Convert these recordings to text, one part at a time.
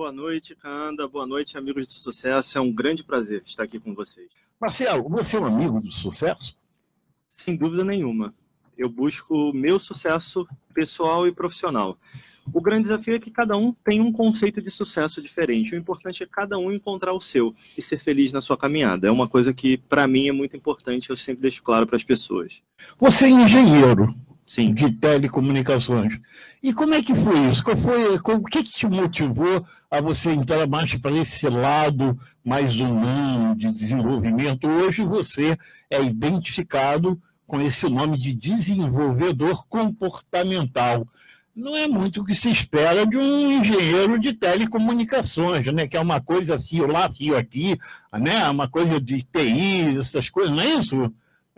Boa noite, Canda. Boa noite, amigos do sucesso. É um grande prazer estar aqui com vocês. Marcelo, você é um amigo do sucesso? Sem dúvida nenhuma. Eu busco o meu sucesso pessoal e profissional. O grande desafio é que cada um tem um conceito de sucesso diferente. O importante é cada um encontrar o seu e ser feliz na sua caminhada. É uma coisa que, para mim, é muito importante. Eu sempre deixo claro para as pessoas. Você é engenheiro Sim. de telecomunicações. E como é que foi isso? Qual foi, o que, que te motivou a você entrar mais para esse lado mais humano de desenvolvimento? Hoje você é identificado com esse nome de desenvolvedor comportamental não é muito o que se espera de um engenheiro de telecomunicações, né? que é uma coisa fio lá, fio aqui, né? uma coisa de TI, essas coisas, não é isso?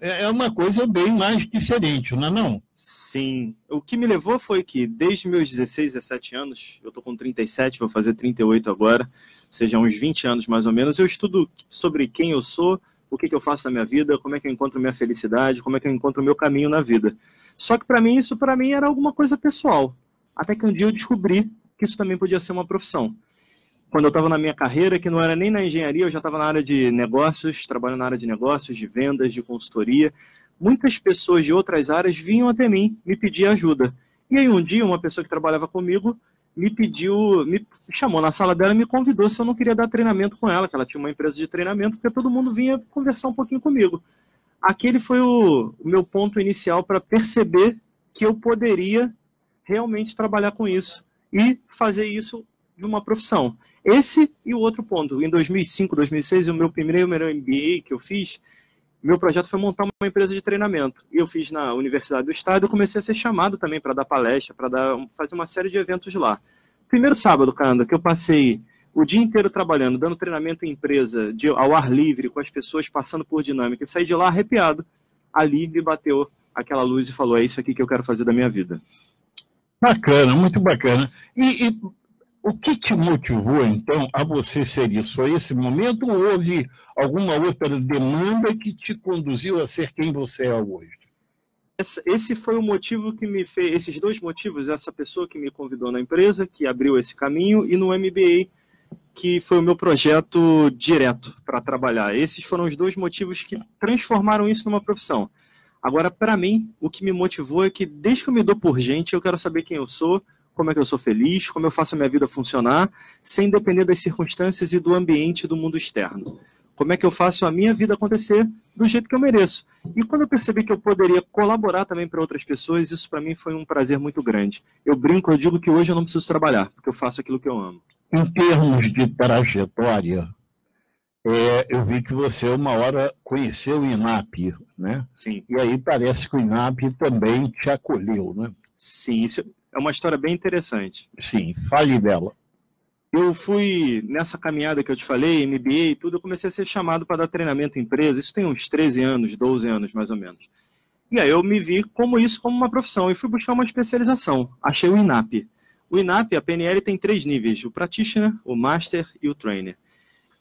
É, é uma coisa bem mais diferente, não é não? Sim. O que me levou foi que, desde meus 16, 17 anos, eu estou com 37, vou fazer 38 agora, ou seja, uns 20 anos mais ou menos, eu estudo sobre quem eu sou, o que, que eu faço na minha vida, como é que eu encontro minha felicidade, como é que eu encontro o meu caminho na vida. Só que para mim isso para mim era alguma coisa pessoal. Até que um dia eu descobri que isso também podia ser uma profissão. Quando eu estava na minha carreira, que não era nem na engenharia, eu já estava na área de negócios, trabalhando na área de negócios, de vendas, de consultoria. Muitas pessoas de outras áreas vinham até mim me pedir ajuda. E aí um dia uma pessoa que trabalhava comigo me pediu, me chamou na sala dela e me convidou se eu não queria dar treinamento com ela, que ela tinha uma empresa de treinamento, porque todo mundo vinha conversar um pouquinho comigo aquele foi o, o meu ponto inicial para perceber que eu poderia realmente trabalhar com isso e fazer isso de uma profissão. Esse e o outro ponto. Em 2005, 2006, o meu primeiro MBA que eu fiz, meu projeto foi montar uma empresa de treinamento. E eu fiz na Universidade do Estado e comecei a ser chamado também para dar palestra, para fazer uma série de eventos lá. Primeiro sábado, Canda, que eu passei o dia inteiro trabalhando, dando treinamento em empresa, de, ao ar livre, com as pessoas passando por dinâmica, e saí de lá arrepiado. Ali me bateu aquela luz e falou: é isso aqui que eu quero fazer da minha vida. Bacana, muito bacana. E, e o que te motivou, então, a você ser isso? Foi esse momento ou houve alguma outra demanda que te conduziu a ser quem você é hoje? Esse foi o motivo que me fez, esses dois motivos, essa pessoa que me convidou na empresa, que abriu esse caminho, e no MBA, que foi o meu projeto direto para trabalhar. Esses foram os dois motivos que transformaram isso numa profissão. Agora, para mim, o que me motivou é que desde que eu me dou por gente, eu quero saber quem eu sou, como é que eu sou feliz, como eu faço a minha vida funcionar, sem depender das circunstâncias e do ambiente do mundo externo. Como é que eu faço a minha vida acontecer do jeito que eu mereço. E quando eu percebi que eu poderia colaborar também para outras pessoas, isso para mim foi um prazer muito grande. Eu brinco, eu digo que hoje eu não preciso trabalhar, porque eu faço aquilo que eu amo. Em termos de trajetória, é, eu vi que você uma hora conheceu o INAP, né? Sim. E aí parece que o INAP também te acolheu, né? Sim, isso é uma história bem interessante. Sim, fale dela. Eu fui nessa caminhada que eu te falei, MBA e tudo, eu comecei a ser chamado para dar treinamento em empresa. Isso tem uns 13 anos, 12 anos mais ou menos. E aí eu me vi como isso como uma profissão e fui buscar uma especialização. Achei o INAP. O INAP, a PNL, tem três níveis: o Practitioner, o Master e o Trainer.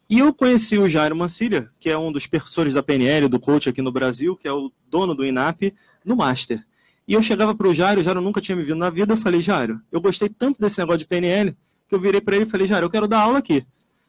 E eu conheci o Jairo Mancilha, que é um dos professores da PNL, do coach aqui no Brasil, que é o dono do INAP, no Master. E eu chegava para o Jairo, o Jairo nunca tinha me visto na vida, eu falei, Jairo, eu gostei tanto desse negócio de PNL, que eu virei para ele e falei, Jairo, eu quero dar aula aqui.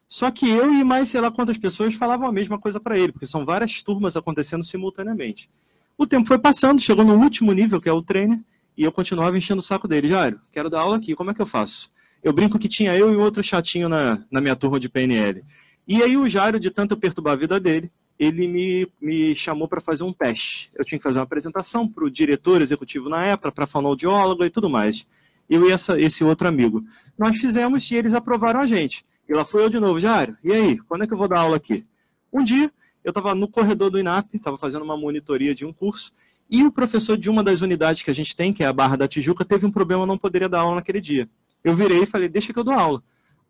Só que eu e mais sei lá quantas pessoas falavam a mesma coisa para ele, porque são várias turmas acontecendo simultaneamente. O tempo foi passando, chegou no último nível, que é o trainer, e eu continuava enchendo o saco dele. Jairo, quero dar aula aqui, como é que eu faço? Eu brinco que tinha eu e outro chatinho na, na minha turma de PNL. E aí o Jairo, de tanto perturbar a vida dele, ele me, me chamou para fazer um teste. Eu tinha que fazer uma apresentação para o diretor executivo na época, para a fonoaudióloga e tudo mais. Eu e essa, esse outro amigo. Nós fizemos e eles aprovaram a gente. E lá fui eu de novo, Jairo, e aí, quando é que eu vou dar aula aqui? Um dia, eu estava no corredor do INAP, estava fazendo uma monitoria de um curso, e o professor de uma das unidades que a gente tem, que é a Barra da Tijuca, teve um problema, não poderia dar aula naquele dia. Eu virei e falei, deixa que eu dou aula.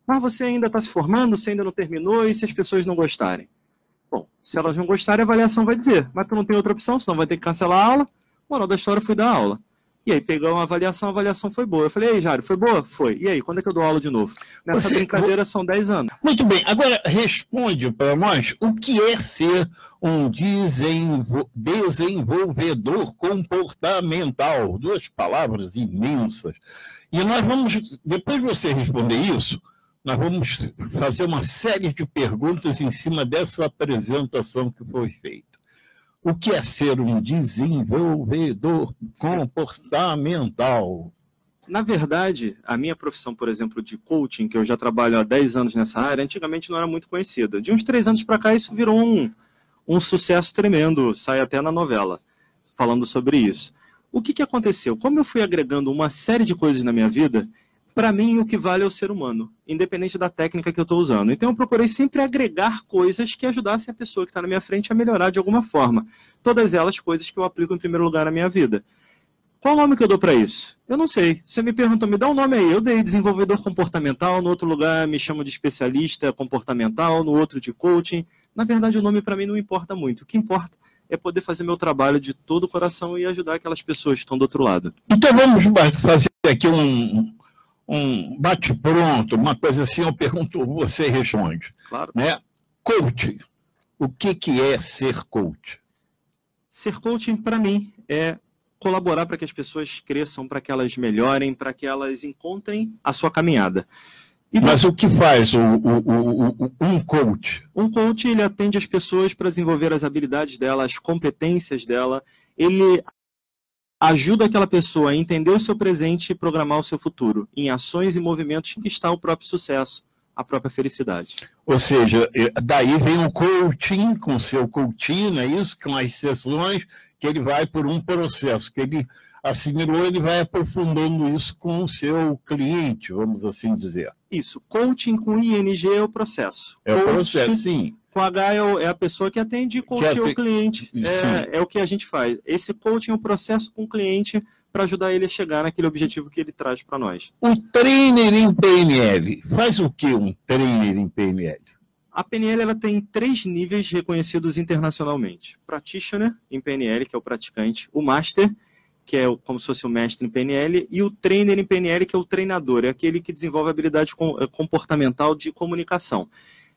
Mas você ainda está se formando, você ainda não terminou, e se as pessoas não gostarem? Bom, se elas não gostarem, a avaliação vai dizer, mas tu não tem outra opção, senão vai ter que cancelar a aula. Moral da história, fui dar aula. E aí pegou uma avaliação, a avaliação foi boa. Eu falei, ei, Jário, foi boa? Foi. E aí, quando é que eu dou aula de novo? Nessa Você... brincadeira são 10 anos. Muito bem. Agora, responde para nós o que é ser um desenvol... desenvolvedor comportamental. Duas palavras imensas. E nós vamos, depois de você responder isso, nós vamos fazer uma série de perguntas em cima dessa apresentação que foi feita. O que é ser um desenvolvedor comportamental? Na verdade, a minha profissão, por exemplo, de coaching, que eu já trabalho há 10 anos nessa área, antigamente não era muito conhecida. De uns três anos para cá, isso virou um, um sucesso tremendo, sai até na novela, falando sobre isso. O que, que aconteceu? Como eu fui agregando uma série de coisas na minha vida, para mim o que vale é o ser humano, independente da técnica que eu estou usando. Então eu procurei sempre agregar coisas que ajudassem a pessoa que está na minha frente a melhorar de alguma forma. Todas elas coisas que eu aplico em primeiro lugar na minha vida. Qual o nome que eu dou para isso? Eu não sei. Você me perguntou, me dá um nome aí. Eu dei desenvolvedor comportamental, no outro lugar me chamo de especialista comportamental, no outro de coaching. Na verdade, o nome para mim não importa muito. O que importa é poder fazer meu trabalho de todo o coração e ajudar aquelas pessoas que estão do outro lado. Então vamos fazer aqui um, um bate-pronto, uma coisa assim, eu pergunto, você responde. Claro. Né? Coach. O que, que é ser coach? Ser coaching, para mim, é colaborar para que as pessoas cresçam, para que elas melhorem, para que elas encontrem a sua caminhada. E Mas o que faz o, o, o, um coach? Um coach ele atende as pessoas para desenvolver as habilidades dela, as competências dela. Ele ajuda aquela pessoa a entender o seu presente e programar o seu futuro em ações e movimentos que está o próprio sucesso, a própria felicidade. Ou seja, daí vem o coaching com o seu coaching, não é isso? Com as sessões que ele vai por um processo, que ele assimilou, ele vai aprofundando isso com o seu cliente, vamos assim dizer. Isso, coaching com ING é o processo. É o processo, sim. Com H é, é, a pessoa que atende e é o cliente. É, é, o que a gente faz. Esse coaching é o processo com o cliente para ajudar ele a chegar naquele objetivo que ele traz para nós. O trainer em PNL faz o que um trainer em PNL? A PNL ela tem três níveis reconhecidos internacionalmente: Practitioner em PNL, que é o praticante, o Master, que é como se fosse o mestre em PNL, e o Trainer em PNL, que é o treinador, é aquele que desenvolve habilidade eh, comportamental de comunicação.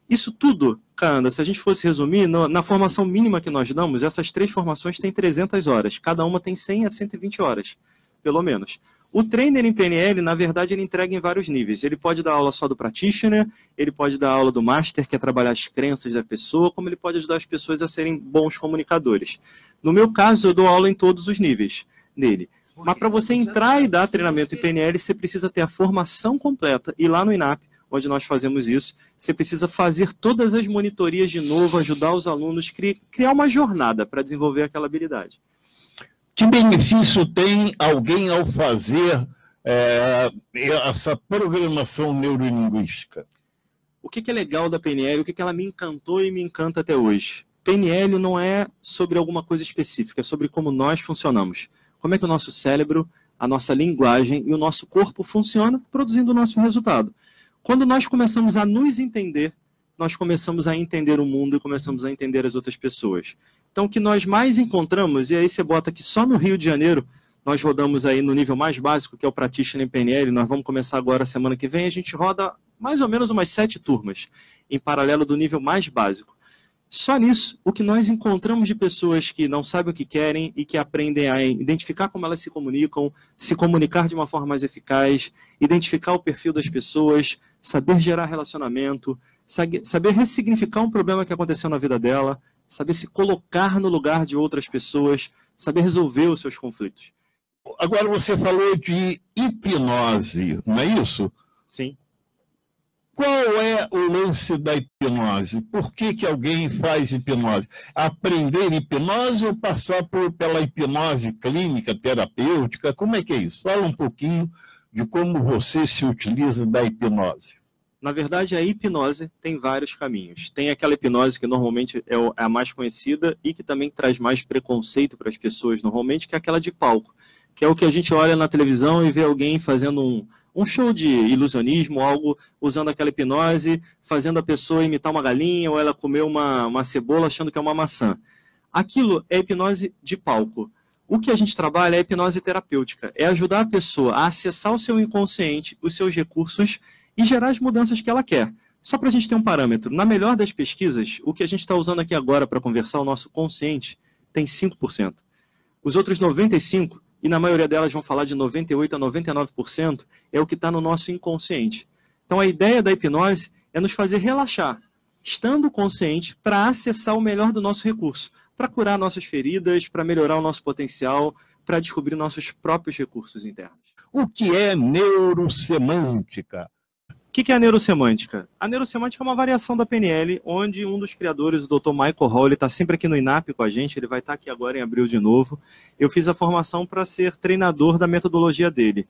Isso tudo, Canda, se a gente fosse resumir, no, na formação mínima que nós damos, essas três formações têm 300 horas. Cada uma tem 100 a 120 horas, pelo menos. O trainer em PNL, na verdade, ele entrega em vários níveis. Ele pode dar aula só do practitioner, ele pode dar aula do master, que é trabalhar as crenças da pessoa, como ele pode ajudar as pessoas a serem bons comunicadores. No meu caso, eu dou aula em todos os níveis dele. Mas para você entrar e dar treinamento em PNL, você precisa ter a formação completa. E lá no INAP, onde nós fazemos isso, você precisa fazer todas as monitorias de novo, ajudar os alunos, criar uma jornada para desenvolver aquela habilidade. Que benefício tem alguém ao fazer é, essa programação neurolinguística? O que, que é legal da PNL, o que, que ela me encantou e me encanta até hoje? PNL não é sobre alguma coisa específica, é sobre como nós funcionamos. Como é que o nosso cérebro, a nossa linguagem e o nosso corpo funcionam produzindo o nosso resultado. Quando nós começamos a nos entender, nós começamos a entender o mundo e começamos a entender as outras pessoas. Então, o que nós mais encontramos, e aí você bota que só no Rio de Janeiro, nós rodamos aí no nível mais básico, que é o Practitioner em PNL, nós vamos começar agora semana que vem, a gente roda mais ou menos umas sete turmas, em paralelo do nível mais básico. Só nisso, o que nós encontramos de pessoas que não sabem o que querem e que aprendem a identificar como elas se comunicam, se comunicar de uma forma mais eficaz, identificar o perfil das pessoas, saber gerar relacionamento, saber ressignificar um problema que aconteceu na vida dela, saber se colocar no lugar de outras pessoas, saber resolver os seus conflitos. Agora você falou de hipnose, não é isso? Sim. Qual é o lance da hipnose? Por que, que alguém faz hipnose? Aprender hipnose ou passar por, pela hipnose clínica, terapêutica? Como é que é isso? Fala um pouquinho de como você se utiliza da hipnose. Na verdade, a hipnose tem vários caminhos. Tem aquela hipnose que normalmente é, é a mais conhecida e que também traz mais preconceito para as pessoas, normalmente, que é aquela de palco, que é o que a gente olha na televisão e vê alguém fazendo um, um show de ilusionismo, algo usando aquela hipnose, fazendo a pessoa imitar uma galinha ou ela comer uma, uma cebola achando que é uma maçã. Aquilo é hipnose de palco. O que a gente trabalha é hipnose terapêutica, é ajudar a pessoa a acessar o seu inconsciente, os seus recursos e gerar as mudanças que ela quer. Só para a gente ter um parâmetro, na melhor das pesquisas, o que a gente está usando aqui agora para conversar, o nosso consciente, tem 5%. Os outros 95%, e na maioria delas vão falar de 98% a 99%, é o que está no nosso inconsciente. Então a ideia da hipnose é nos fazer relaxar, estando consciente para acessar o melhor do nosso recurso, para curar nossas feridas, para melhorar o nosso potencial, para descobrir nossos próprios recursos internos. O que é neurosemântica? O que é a neurosemântica? A neurosemântica é uma variação da PNL, onde um dos criadores, o Dr. Michael Hall, ele está sempre aqui no INAP com a gente, ele vai estar tá aqui agora em abril de novo. Eu fiz a formação para ser treinador da metodologia dele.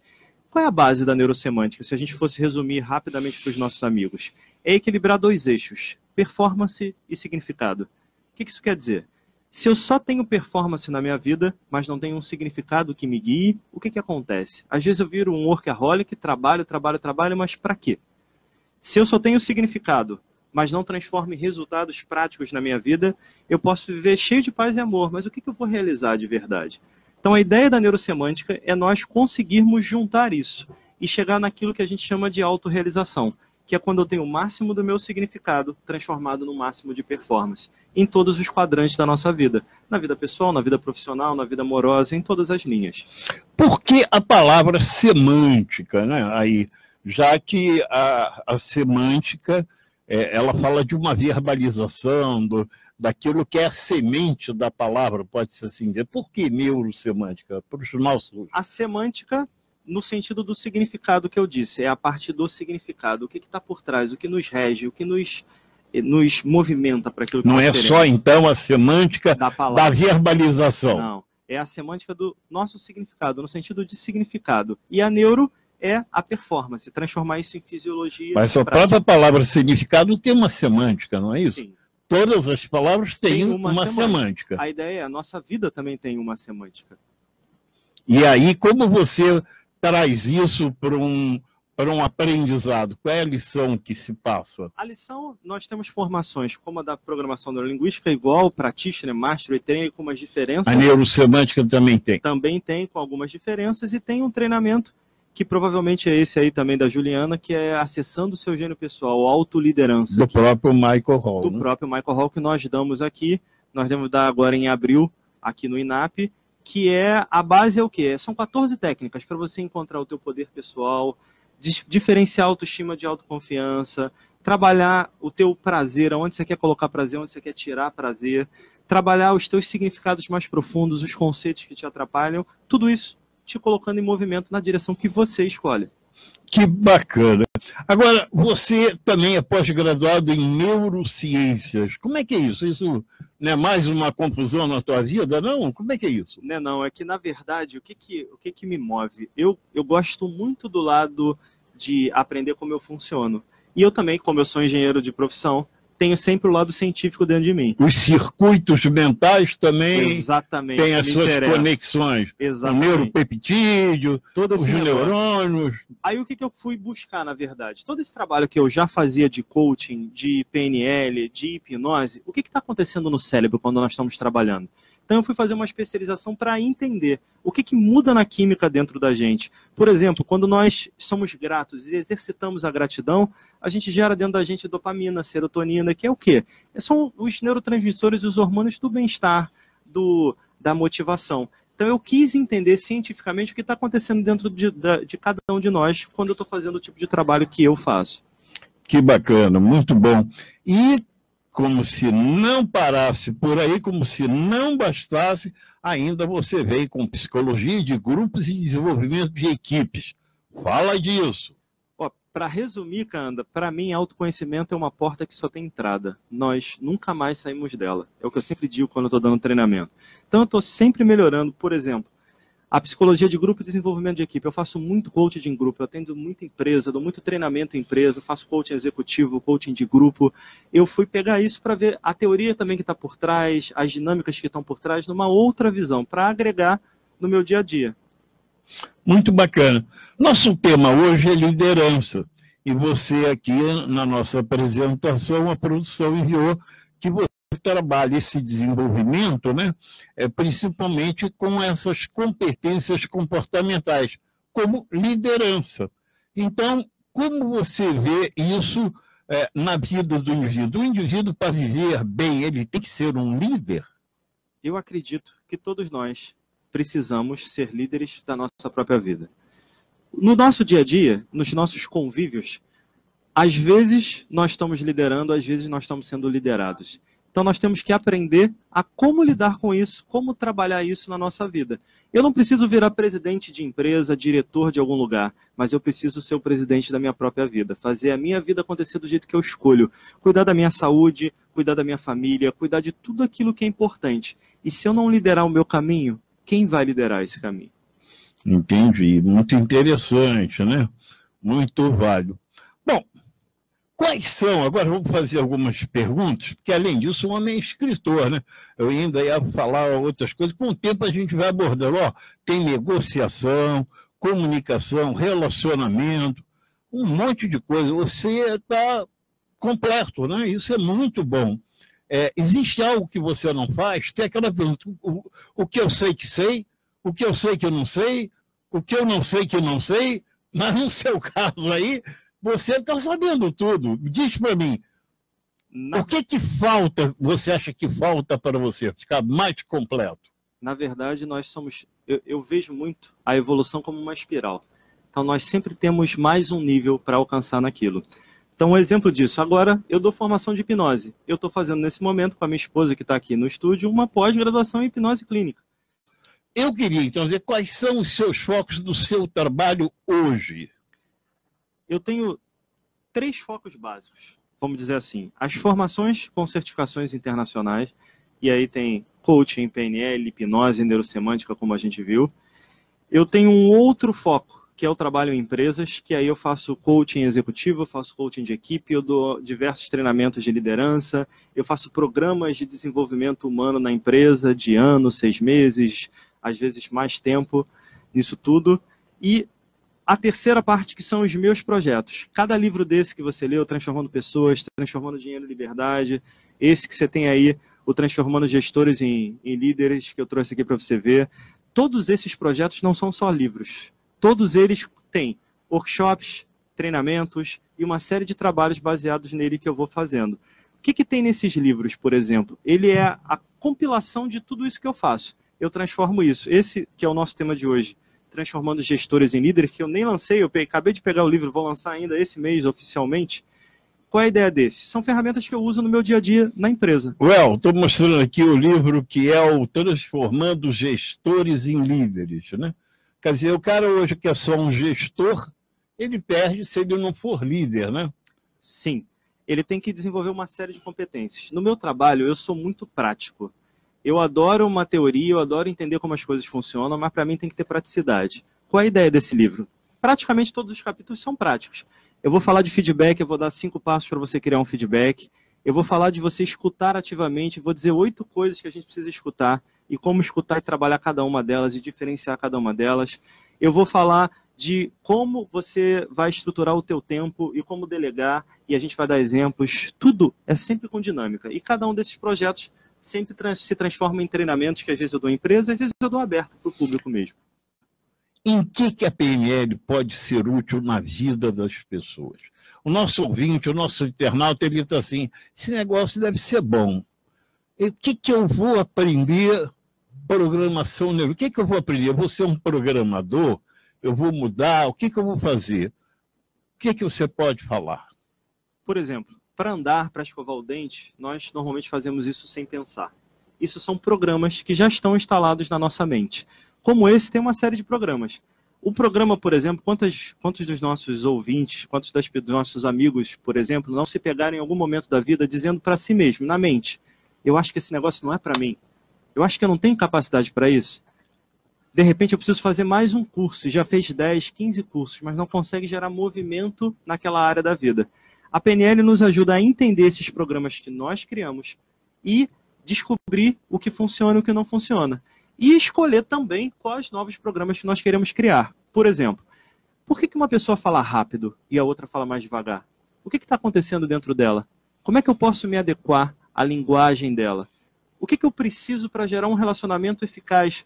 Qual é a base da neurosemântica, se a gente fosse resumir rapidamente para os nossos amigos? É equilibrar dois eixos, performance e significado. O que isso quer dizer? Se eu só tenho performance na minha vida, mas não tenho um significado que me guie, o que, que acontece? Às vezes eu viro um workaholic, trabalho, trabalho, trabalho, mas para quê? Se eu só tenho significado, mas não transformo em resultados práticos na minha vida, eu posso viver cheio de paz e amor, mas o que, que eu vou realizar de verdade? Então, a ideia da neurosemântica é nós conseguirmos juntar isso e chegar naquilo que a gente chama de autorrealização, que é quando eu tenho o máximo do meu significado transformado no máximo de performance, em todos os quadrantes da nossa vida, na vida pessoal, na vida profissional, na vida amorosa, em todas as linhas. Por que a palavra semântica, né? Aí, já que a, a semântica é, ela fala de uma verbalização, do, daquilo que é a semente da palavra, pode-se assim dizer. Por que neurosemântica? Para os nossos. A semântica, no sentido do significado que eu disse, é a parte do significado. O que está por trás, o que nos rege, o que nos, eh, nos movimenta para aquilo que Não é queremos. só, então, a semântica da, da verbalização. Não. É a semântica do nosso significado, no sentido de significado. E a neuro é a performance, transformar isso em fisiologia. Mas a própria palavra significado tem uma semântica, não é isso? Sim todas as palavras têm tem uma, uma semântica. semântica. A ideia é, a nossa vida também tem uma semântica. E aí, como você traz isso para um, para um aprendizado? Qual é a lição que se passa? A lição, nós temos formações como a da programação neurolinguística, igual, practitioner, master e trainer, com umas diferenças. A neurosemântica também tem. Também tem, com algumas diferenças, e tem um treinamento que provavelmente é esse aí também da Juliana, que é acessando o seu gênio pessoal, autoliderança. Do próprio Michael Hall. Do né? próprio Michael Hall que nós damos aqui, nós devemos dar agora em abril, aqui no INAP, que é, a base é o quê? São 14 técnicas para você encontrar o teu poder pessoal, diferenciar autoestima de autoconfiança, trabalhar o teu prazer, onde você quer colocar prazer, onde você quer tirar prazer, trabalhar os teus significados mais profundos, os conceitos que te atrapalham, tudo isso te colocando em movimento na direção que você escolhe. Que bacana. Agora, você também é pós-graduado em neurociências. Como é que é isso? Isso não é mais uma confusão na tua vida, não? Como é que é isso? Não, é não. É que, na verdade, o que, que, o que, que me move? Eu, eu gosto muito do lado de aprender como eu funciono. E eu também, como eu sou engenheiro de profissão, tenho sempre o lado científico dentro de mim. Os circuitos mentais também Exatamente, têm as suas interessa. conexões. Exatamente. O neuropeptídeo, todos os neurônios. Aí o que, que eu fui buscar, na verdade? Todo esse trabalho que eu já fazia de coaching, de PNL, de hipnose, o que está acontecendo no cérebro quando nós estamos trabalhando? Então eu fui fazer uma especialização para entender o que, que muda na química dentro da gente. Por exemplo, quando nós somos gratos e exercitamos a gratidão, a gente gera dentro da gente dopamina, serotonina, que é o quê? São os neurotransmissores e os hormônios do bem-estar, do, da motivação. Então eu quis entender cientificamente o que está acontecendo dentro de, de, cada um de nós quando eu estou fazendo o tipo de trabalho que eu faço. Que bacana, muito bom. E como se não parasse por aí, como se não bastasse, ainda você veio com psicologia de grupos e desenvolvimento de equipes. Fala disso. Para resumir, Canda, para mim, autoconhecimento é uma porta que só tem entrada. Nós nunca mais saímos dela. É o que eu sempre digo quando estou dando treinamento. Então, eu estou sempre melhorando. Por exemplo, a psicologia de grupo e desenvolvimento de equipe. Eu faço muito coaching em grupo, eu atendo muita empresa, dou muito treinamento em empresa, faço coaching executivo, coaching de grupo. Eu fui pegar isso para ver a teoria também que está por trás, as dinâmicas que estão por trás, numa outra visão, para agregar no meu dia a dia. Muito bacana. Nosso tema hoje é liderança. E você aqui na nossa apresentação, a produção enviou que você trabalha esse desenvolvimento, né, é, principalmente com essas competências comportamentais, como liderança. Então, como você vê isso é, na vida do indivíduo? O indivíduo, para viver bem, ele tem que ser um líder? Eu acredito que todos nós precisamos ser líderes da nossa própria vida. No nosso dia a dia, nos nossos convívios, Às vezes nós estamos liderando, às vezes nós estamos sendo liderados. Então nós temos que aprender a como lidar com isso, como trabalhar isso na nossa vida. Eu não preciso virar presidente de empresa, diretor de algum lugar, mas eu preciso ser o presidente da minha própria vida, fazer a minha vida acontecer do jeito que eu escolho, cuidar da minha saúde, cuidar da minha família, cuidar de tudo aquilo que é importante. E se eu não liderar o meu caminho, quem vai liderar esse caminho? Entendi, muito interessante, né? Muito válido. Quais são, agora vamos fazer algumas perguntas, porque além disso, o homem é escritor, né? Eu ainda ia falar outras coisas, com o tempo a gente vai abordando, ó, tem negociação, comunicação, relacionamento, um monte de coisa. Você está completo, né? Isso é muito bom. É, existe algo que você não faz? Tem aquela pergunta, o, o que eu sei que sei, o que eu sei que eu não sei, o que eu não sei que não sei, mas no seu caso aí, você está sabendo tudo. Diz para mim, Na... o que que falta, você acha que falta para você ficar mais completo? Na verdade, nós somos, eu, eu vejo muito a evolução como uma espiral. Então, nós sempre temos mais um nível para alcançar naquilo. Então, um exemplo disso. Agora, eu dou formação de hipnose. Eu estou fazendo nesse momento, com a minha esposa que está aqui no estúdio, uma pós-graduação em hipnose clínica. Eu queria, então, dizer quais são os seus focos do seu trabalho hoje eu tenho três focos básicos, vamos dizer assim. As formações com certificações internacionais, e aí tem coaching, PNL, hipnose, neurosemântica, como a gente viu. Eu tenho um outro foco, que é o trabalho em empresas, que aí eu faço coaching executivo, eu faço coaching de equipe, eu dou diversos treinamentos de liderança, eu faço programas de desenvolvimento humano na empresa, de ano, seis meses, às vezes mais tempo, nisso tudo. E a terceira parte, que são os meus projetos. Cada livro desse que você leu, Transformando Pessoas, Transformando Dinheiro em Liberdade, esse que você tem aí, o Transformando Gestores em, em Líderes, que eu trouxe aqui para você ver. Todos esses projetos não são só livros. Todos eles têm workshops, treinamentos e uma série de trabalhos baseados nele que eu vou fazendo. O que, que tem nesses livros, por exemplo? Ele é a compilação de tudo isso que eu faço. Eu transformo isso. Esse que é o nosso tema de hoje transformando gestores em líderes, que eu nem lancei, eu acabei de pegar o livro, vou lançar ainda esse mês oficialmente. Qual é a ideia desse? São ferramentas que eu uso no meu dia a dia na empresa. Well, estou mostrando aqui o livro que é o Transformando Gestores em Líderes, né? Quer dizer, o cara hoje que é só um gestor, ele perde se ele não for líder, né? Sim. Ele tem que desenvolver uma série de competências. No meu trabalho, eu sou muito prático. Eu adoro uma teoria, eu adoro entender como as coisas funcionam, mas para mim tem que ter praticidade. Qual é a ideia desse livro? Praticamente todos os capítulos são práticos. Eu vou falar de feedback, eu vou dar cinco passos para você criar um feedback. Eu vou falar de você escutar ativamente, vou dizer oito coisas que a gente precisa escutar e como escutar e trabalhar cada uma delas e diferenciar cada uma delas. Eu vou falar de como você vai estruturar o teu tempo e como delegar, e a gente vai dar exemplos. Tudo é sempre com dinâmica. E cada um desses projetos sempre trans, se transforma em treinamentos que às vezes eu dou em empresa, às vezes eu dou aberto para o público mesmo. Em que, que a PNL pode ser útil na vida das pessoas? O nosso ouvinte, o nosso internauta, ele está assim, esse negócio deve ser bom. O que, que eu vou aprender programação neural? O que, que eu vou aprender? Eu vou ser um programador? Eu vou mudar? O que, que eu vou fazer? O que, que você pode falar? Por exemplo, para andar, para escovar o dente, nós normalmente fazemos isso sem pensar. Isso são programas que já estão instalados na nossa mente. Como esse, tem uma série de programas. O programa, por exemplo, quantos, quantos dos nossos ouvintes, quantos das, dos nossos amigos, por exemplo, não se pegaram em algum momento da vida dizendo para si mesmo, na mente, eu acho que esse negócio não é para mim. Eu acho que eu não tenho capacidade para isso. De repente eu preciso fazer mais um curso, já fez 10, 15 cursos, mas não consegue gerar movimento naquela área da vida. A PNL nos ajuda a entender esses programas que nós criamos e descobrir o que funciona e o que não funciona. E escolher também quais novos programas que nós queremos criar. Por exemplo, por que, uma pessoa fala rápido e a outra fala mais devagar? O que está acontecendo dentro dela? Como é que eu posso me adequar à linguagem dela? O que, eu preciso para gerar um relacionamento eficaz?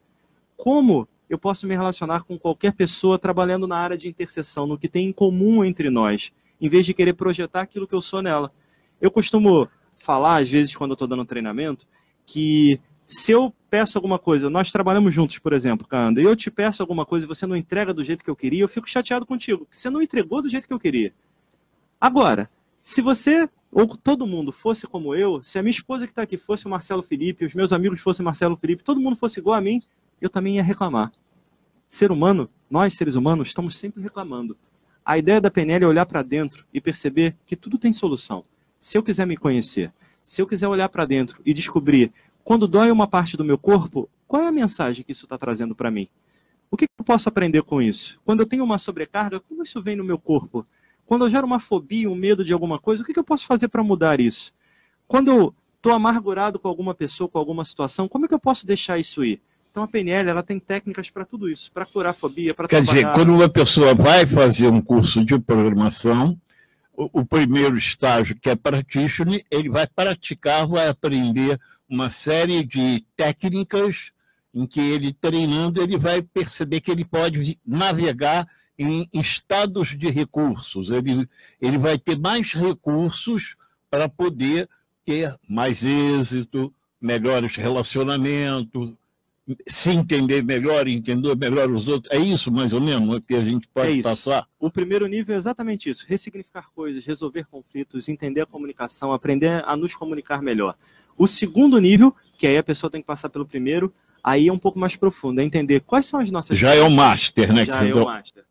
Como eu posso me relacionar com qualquer pessoa trabalhando na área de interseção, no que tem em comum entre nós? Em vez de querer projetar aquilo que eu sou nela. Eu costumo falar, às vezes, quando eu estou dando treinamento, que se eu peço alguma coisa, nós trabalhamos juntos, por exemplo, Kanda, e eu te peço alguma coisa e você não entrega do jeito que eu queria, eu fico chateado contigo, porque você não entregou do jeito que eu queria. Agora, se você ou todo mundo fosse como eu, se a minha esposa que está aqui fosse o Marcelo Felipe, os meus amigos fossem Marcelo Felipe, todo mundo fosse igual a mim, eu também ia reclamar. Ser humano, nós seres humanos, estamos sempre reclamando. A ideia da PNL é olhar para dentro e perceber que tudo tem solução. Se eu quiser me conhecer, se eu quiser olhar para dentro e descobrir quando dói uma parte do meu corpo, qual é a mensagem que isso está trazendo para mim? O que, eu posso aprender com isso? Quando eu tenho uma sobrecarga, como isso vem no meu corpo? Quando eu gero uma fobia, um medo de alguma coisa, o que eu posso fazer para mudar isso? Quando eu estou amargurado com alguma pessoa, com alguma situação, como é que eu posso deixar isso ir? Então a PNL ela tem técnicas para tudo isso, para curar fobia, para Quer trabalhar... dizer, quando uma pessoa vai fazer um curso de programação, o, o, primeiro estágio, que é practitioner, ele vai praticar, vai aprender uma série de técnicas em que ele treinando, ele vai perceber que ele pode navegar em estados de recursos. Ele, ele vai ter mais recursos para poder ter mais êxito, melhores relacionamentos, se entender melhor, entender melhor os outros. É isso, mais ou menos, que a gente pode é passar? O primeiro nível é exatamente isso: ressignificar coisas, resolver conflitos, entender a comunicação, aprender a nos comunicar melhor. O segundo nível, que aí a pessoa tem que passar pelo primeiro, aí é um pouco mais profundo, é entender quais são as nossas. Já é o master, né? Já é o master.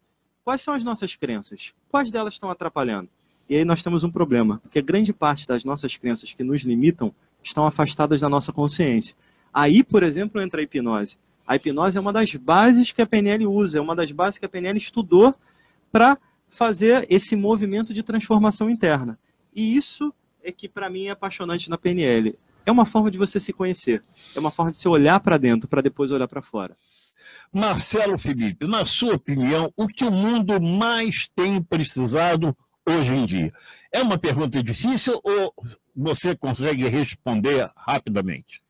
Quais são as nossas crenças? Quais delas estão atrapalhando? E aí nós temos um problema, porque grande parte das nossas crenças que nos limitam estão afastadas da nossa consciência. Aí, por exemplo, entra a hipnose. A hipnose é uma das bases que a PNL usa, é uma das bases que a PNL estudou para fazer esse movimento de transformação interna. E isso é que para mim é apaixonante na PNL. É uma forma de você se conhecer, é uma forma de você olhar para dentro para depois olhar para fora. Marcelo Felipe, na sua opinião, o que o mundo mais tem precisado hoje em dia? É uma pergunta difícil ou você consegue responder rapidamente?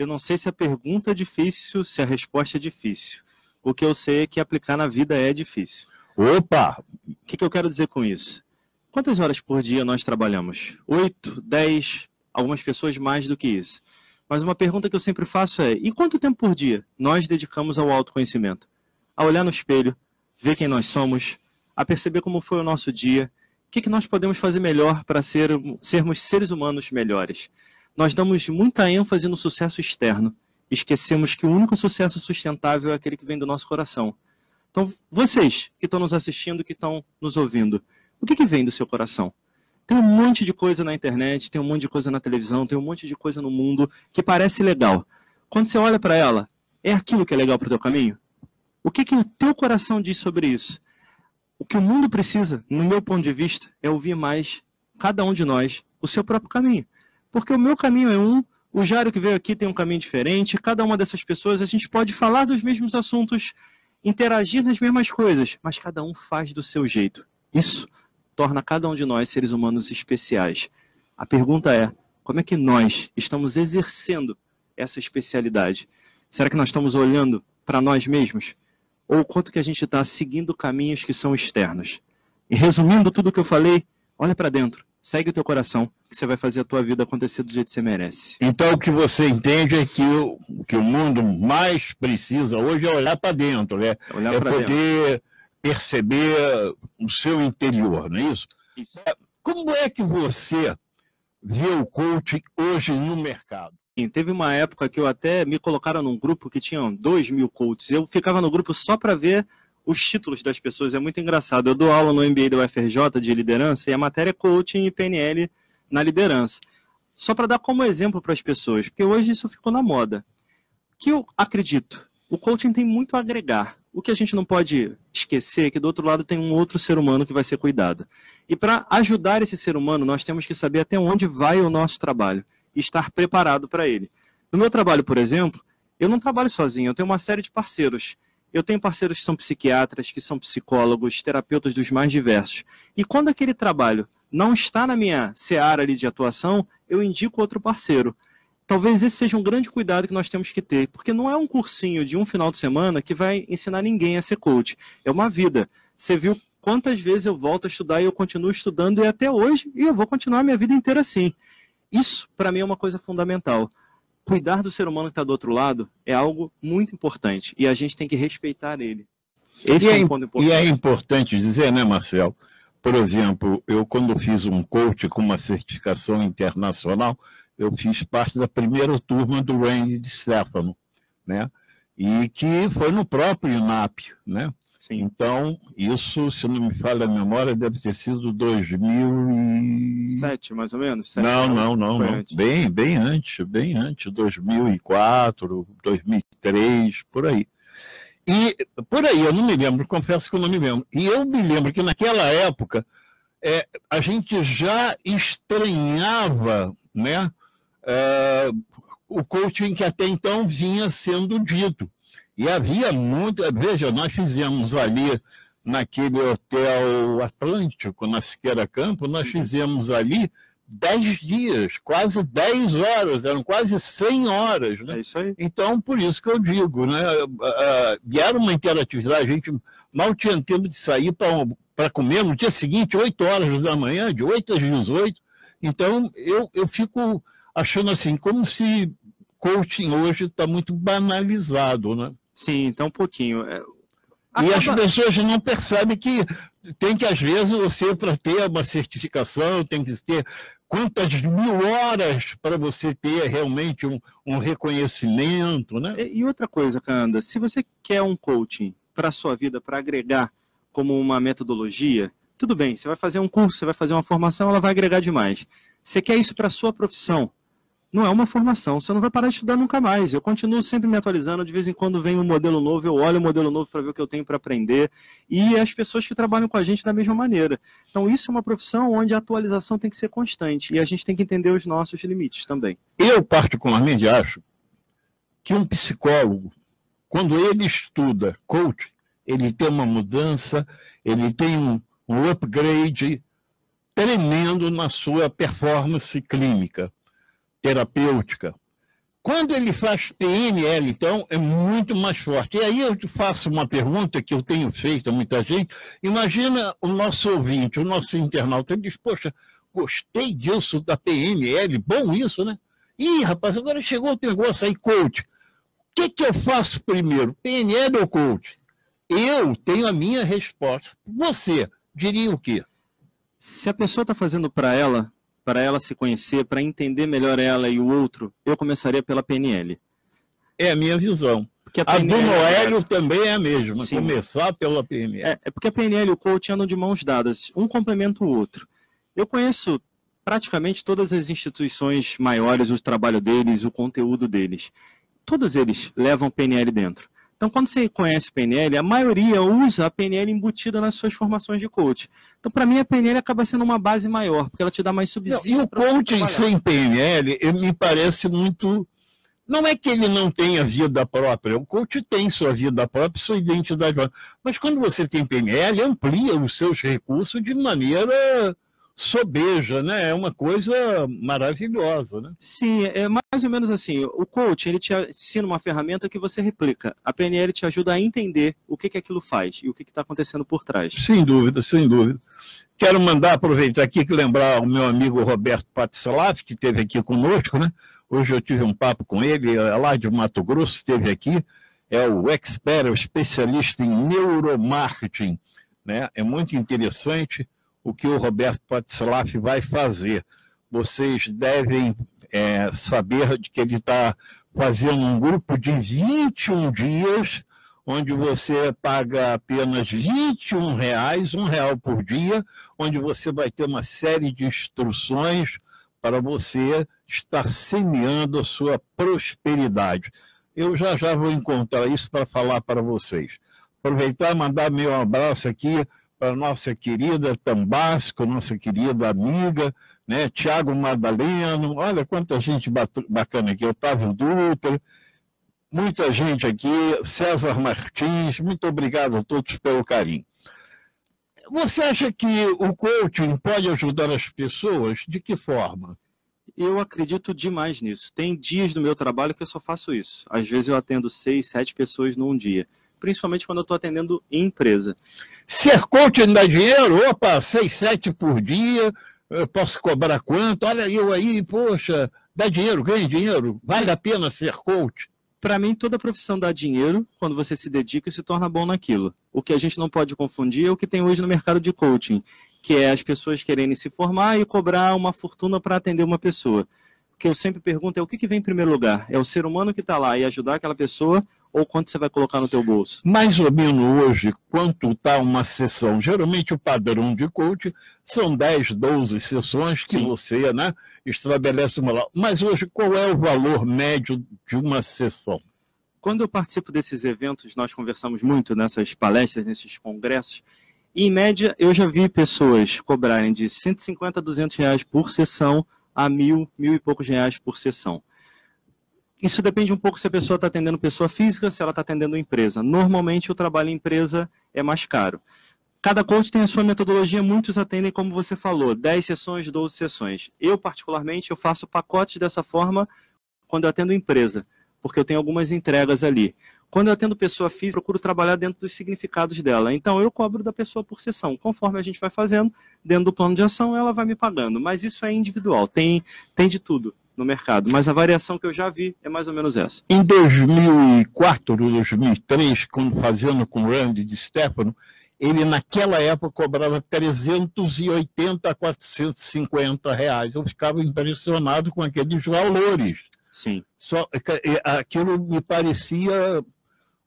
Eu não sei se a pergunta é difícil, se a resposta é difícil. O que eu sei é que aplicar na vida é difícil. Opa! O que, que eu quero dizer com isso? Quantas horas por dia nós trabalhamos? Oito, dez, algumas pessoas mais do que isso. Mas uma pergunta que eu sempre faço é: e quanto tempo por dia nós dedicamos ao autoconhecimento? A olhar no espelho, ver quem nós somos, a perceber como foi o nosso dia, o que, que nós podemos fazer melhor para ser, sermos seres humanos melhores. Nós damos muita ênfase no sucesso externo, esquecemos que o único sucesso sustentável é aquele que vem do nosso coração. Então, vocês que estão nos assistindo, que estão nos ouvindo, o que, que vem do seu coração? Tem um monte de coisa na internet, tem um monte de coisa na televisão, tem um monte de coisa no mundo que parece legal. Quando você olha para ela, é aquilo que é legal para o teu caminho? O que, que o teu coração diz sobre isso? O que o mundo precisa, no meu ponto de vista, é ouvir mais, cada um de nós, o seu próprio caminho. Porque o meu caminho é um, o Jário que veio aqui tem um caminho diferente, cada uma dessas pessoas a gente pode falar dos mesmos assuntos, interagir nas mesmas coisas, mas cada um faz do seu jeito. Isso torna cada um de nós seres humanos especiais. A pergunta é: como é que nós estamos exercendo essa especialidade? Será que nós estamos olhando para nós mesmos? Ou quanto que a gente está seguindo caminhos que são externos? E resumindo tudo o que eu falei, olha para dentro, segue o teu coração, que você vai fazer a tua vida acontecer do jeito que você merece. Então o que você entende é que o que o mundo mais precisa hoje é olhar para dentro, né? Olhar é poder dentro perceber o seu interior, não é isso? isso. É, como é que você vê o coaching hoje no mercado? Teve uma época que eu até me colocaram num grupo que tinham dois mil coaches. Eu ficava no grupo só para ver os títulos das pessoas. É muito engraçado. Eu dou aula no MBA da UFRJ de liderança e a matéria é coaching e PNL na liderança. Só para dar como exemplo para as pessoas, porque hoje isso ficou na moda. Que eu acredito, o coaching tem muito a agregar. O que a gente não pode esquecer é que do outro lado tem um outro ser humano que vai ser cuidado. E para ajudar esse ser humano, nós temos que saber até onde vai o nosso trabalho e estar preparado para ele. No meu trabalho, por exemplo, eu não trabalho sozinho, eu tenho uma série de parceiros. Eu tenho parceiros que são psiquiatras, que são psicólogos, terapeutas dos mais diversos. E quando aquele trabalho não está na minha seara ali de atuação, eu indico outro parceiro talvez esse seja um grande cuidado que nós temos que ter, porque não é um cursinho de um final de semana que vai ensinar ninguém a ser coach. É uma vida. Você viu quantas vezes eu volto a estudar e eu continuo estudando e até hoje, e eu vou continuar minha vida inteira assim. Isso, para mim, é uma coisa fundamental. Cuidar do ser humano que está do outro lado é algo muito importante e a gente tem que respeitar ele. Esse e é, é um ponto importante. E é importante dizer, né, Marcel? Por exemplo, eu quando fiz um coach com uma certificação internacional, eu fiz parte da primeira turma do Randy Stefano, né? E que foi no próprio INAP, né? Sim. Então, isso, se não me falha a memória, deve ter sido 2007, mais ou menos? Sete, não, não, não, não. Antes. Bem, bem antes, bem antes, 2004, 2003, por aí. E por aí, eu não me lembro, confesso que eu não me lembro. E eu me lembro que naquela época é, a gente já estranhava né, é, o coaching que até então vinha sendo dito. E havia muito. Veja, nós fizemos ali naquele hotel Atlântico, na Siqueira Campo, nós fizemos ali 10 dias, quase 10 horas, eram quase 100 horas. Né? É isso aí. Então, por isso que eu digo, né? E era uma interatividade, a gente mal tinha tempo de sair para comer no dia seguinte, 8 horas da manhã, de 8 às 18. Então, eu, eu fico achando assim, como se coaching hoje está muito banalizado, né? Sim, então um pouquinho. É, acaba... E as pessoas não percebem que tem que, às vezes, você, para ter uma certificação, tem que ter quantas mil horas para você ter realmente um, um reconhecimento, né? E, outra coisa, Canda, se você quer um coaching para a sua vida, para agregar como uma metodologia, tudo bem, você vai fazer um curso, você vai fazer uma formação, ela vai agregar demais. Você quer isso para a sua profissão, não é uma formação, você não vai parar de estudar nunca mais. Eu continuo sempre me atualizando, de vez em quando vem um modelo novo, eu olho o modelo novo para ver o que eu tenho para aprender, e as pessoas que trabalham com a gente da mesma maneira. Então, isso é uma profissão onde a atualização tem que ser constante, e a gente tem que entender os nossos limites também. Eu, particularmente, acho que um psicólogo, quando ele estuda coach, ele tem uma mudança, ele tem um, um upgrade tremendo na sua performance clínica terapêutica. Quando ele faz PNL, então, é muito mais forte. E aí eu te faço uma pergunta que eu tenho feito a muita gente. Imagina o nosso ouvinte, o nosso internauta, ele diz, poxa, gostei disso da PNL, bom isso, né? Ih, rapaz, agora chegou o negócio aí, coach. O que, que eu faço primeiro, PNL ou coach? Eu tenho a minha resposta. Você diria o quê? Se a pessoa está fazendo para ela, para ela se conhecer, para entender melhor ela e o outro, eu começaria pela PNL. É a minha visão. Porque a, PNL, a do Noélio também é a mesma, Sim. começar pela PNL. É, é porque a PNL e o coach andam de mãos dadas, um complementa o outro. Eu conheço praticamente todas as instituições maiores, o trabalho deles, o conteúdo deles. Todos eles levam PNL dentro. Então, quando você conhece PNL, a maioria usa a PNL embutida nas suas formações de coach. Então, para mim, a PNL acaba sendo uma base maior, porque ela te dá mais subsídio. Não, e o coaching sem PNL me parece muito. Não é que ele não tenha vida própria, o coach tem sua vida própria, sua identidade própria. Mas quando você tem PNL, amplia os seus recursos de maneira sobeja, né? É uma coisa maravilhosa, né? Sim, é mais ou menos assim. O coach, ele te ensina uma ferramenta que você replica. A PNL te ajuda a entender o que, que aquilo faz e o que está acontecendo por trás. Sem dúvida, sem dúvida. Quero mandar, aproveitar aqui, que lembrar o meu amigo Roberto Patsalaf, que esteve aqui conosco, né? Hoje eu tive um papo com ele, é lá de Mato Grosso, esteve aqui. É o expert, é o especialista em neuromarketing, né? É muito interessante o que o Roberto Patslaf vai fazer. Vocês devem é, saber de que ele está fazendo um grupo de 21 dias, onde você paga apenas 21 reais, um real por dia, onde você vai ter uma série de instruções para você estar semeando a sua prosperidade. Eu já já vou encontrar isso para falar para vocês. Aproveitar e mandar meu abraço aqui para nossa querida Tambasco, nossa querida amiga, né? Tiago Madaleno, olha quanta gente bacana aqui, Otávio Dutra, muita gente aqui, César Martins, muito obrigado a todos pelo carinho. Você acha que o coaching pode ajudar as pessoas? De que forma? Eu acredito demais nisso. Tem dias do meu trabalho que eu só faço isso. Às vezes eu atendo seis, sete pessoas num dia principalmente quando eu estou atendendo em empresa. Ser coach dá dinheiro? Opa, 6, 7 por dia, eu posso cobrar quanto? Olha eu aí, poxa, dá dinheiro, ganha dinheiro, vale a pena ser coach? Para mim, toda profissão dá dinheiro quando você se dedica e se torna bom naquilo. O que a gente não pode confundir é o que tem hoje no mercado de coaching, que é as pessoas quererem se formar e cobrar uma fortuna para atender uma pessoa. O que eu sempre pergunto é o que, que vem em primeiro lugar? É o ser humano que está lá e ajudar aquela pessoa ou quanto você vai colocar no teu bolso? Mais ou menos hoje, quanto está uma sessão? Geralmente o padrão de coach são 10, 12 sessões que Sim. você né, estabelece uma. Mas hoje, qual é o valor médio de uma sessão? Quando eu participo desses eventos, nós conversamos muito nessas palestras, nesses congressos, e, em média, eu já vi pessoas cobrarem de 150 a 200 reais por sessão a mil, mil e poucos reais por sessão. Isso depende um pouco se a pessoa está atendendo pessoa física, se ela está atendendo empresa. Normalmente, o trabalho em empresa é mais caro. Cada coach tem a sua metodologia, muitos atendem, como você falou, 10 sessões, 12 sessões. Eu, particularmente, eu faço pacotes dessa forma quando eu atendo empresa porque eu tenho algumas entregas ali. Quando eu atendo pessoa física, eu procuro trabalhar dentro dos significados dela. Então, eu cobro da pessoa por sessão. Conforme a gente vai fazendo, dentro do plano de ação, ela vai me pagando. Mas isso é individual, tem, tem de tudo no mercado. Mas a variação que eu já vi é mais ou menos essa. Em 2004, 2003, quando fazendo com o Randy de Stefano, ele naquela época cobrava 380 a 450 reais. Eu ficava impressionado com aqueles valores. Sim. Só, aquilo me parecia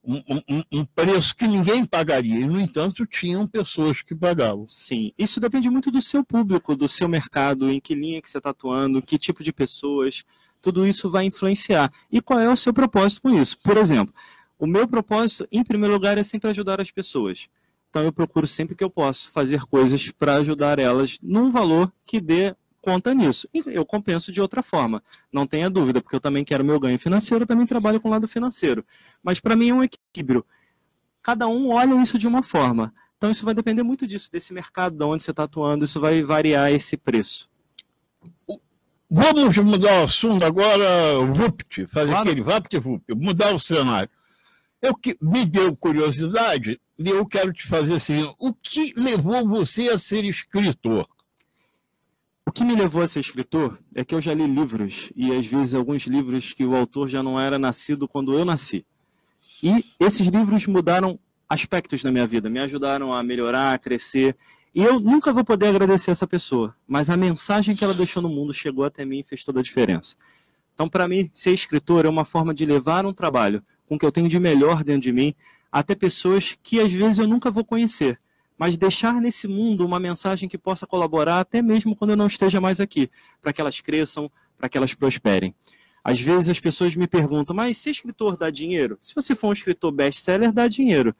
um, um, preço que ninguém pagaria. E, no entanto, tinham pessoas que pagavam. Sim. Isso depende muito do seu público, do seu mercado, em que linha que você está atuando, que tipo de pessoas. Tudo isso vai influenciar. E qual é o seu propósito com isso? Por exemplo, o meu propósito, em primeiro lugar, é sempre ajudar as pessoas. Então, eu procuro sempre que eu posso fazer coisas para ajudar elas num valor que dê conta nisso. E eu compenso de outra forma, não tenha dúvida, porque eu também quero meu ganho financeiro, eu também trabalho com o lado financeiro. Mas para mim é um equilíbrio. Cada um olha isso de uma forma. Então isso vai depender muito disso, desse mercado, de onde você está atuando, isso vai variar esse preço. Vamos mudar o assunto agora, VUPT, fazer claro. aquele VAPT-VUPT, mudar o cenário. Eu que me deu curiosidade e eu quero te fazer assim, o que levou você a ser escritor? O que me levou a ser escritor é que eu já li livros, e às vezes alguns livros que o autor já não era nascido quando eu nasci. E esses livros mudaram aspectos na minha vida, me ajudaram a melhorar, a crescer. E eu nunca vou poder agradecer essa pessoa, mas a mensagem que ela deixou no mundo chegou até mim e fez toda a diferença. Então, para mim, ser escritor é uma forma de levar um trabalho com o que eu tenho de melhor dentro de mim até pessoas que às vezes eu nunca vou conhecer, mas deixar nesse mundo uma mensagem que possa colaborar até mesmo quando eu não esteja mais aqui, para que elas cresçam, para que elas prosperem. Às vezes as pessoas me perguntam, mas se escritor dá dinheiro? Se você for um escritor best-seller, dá dinheiro.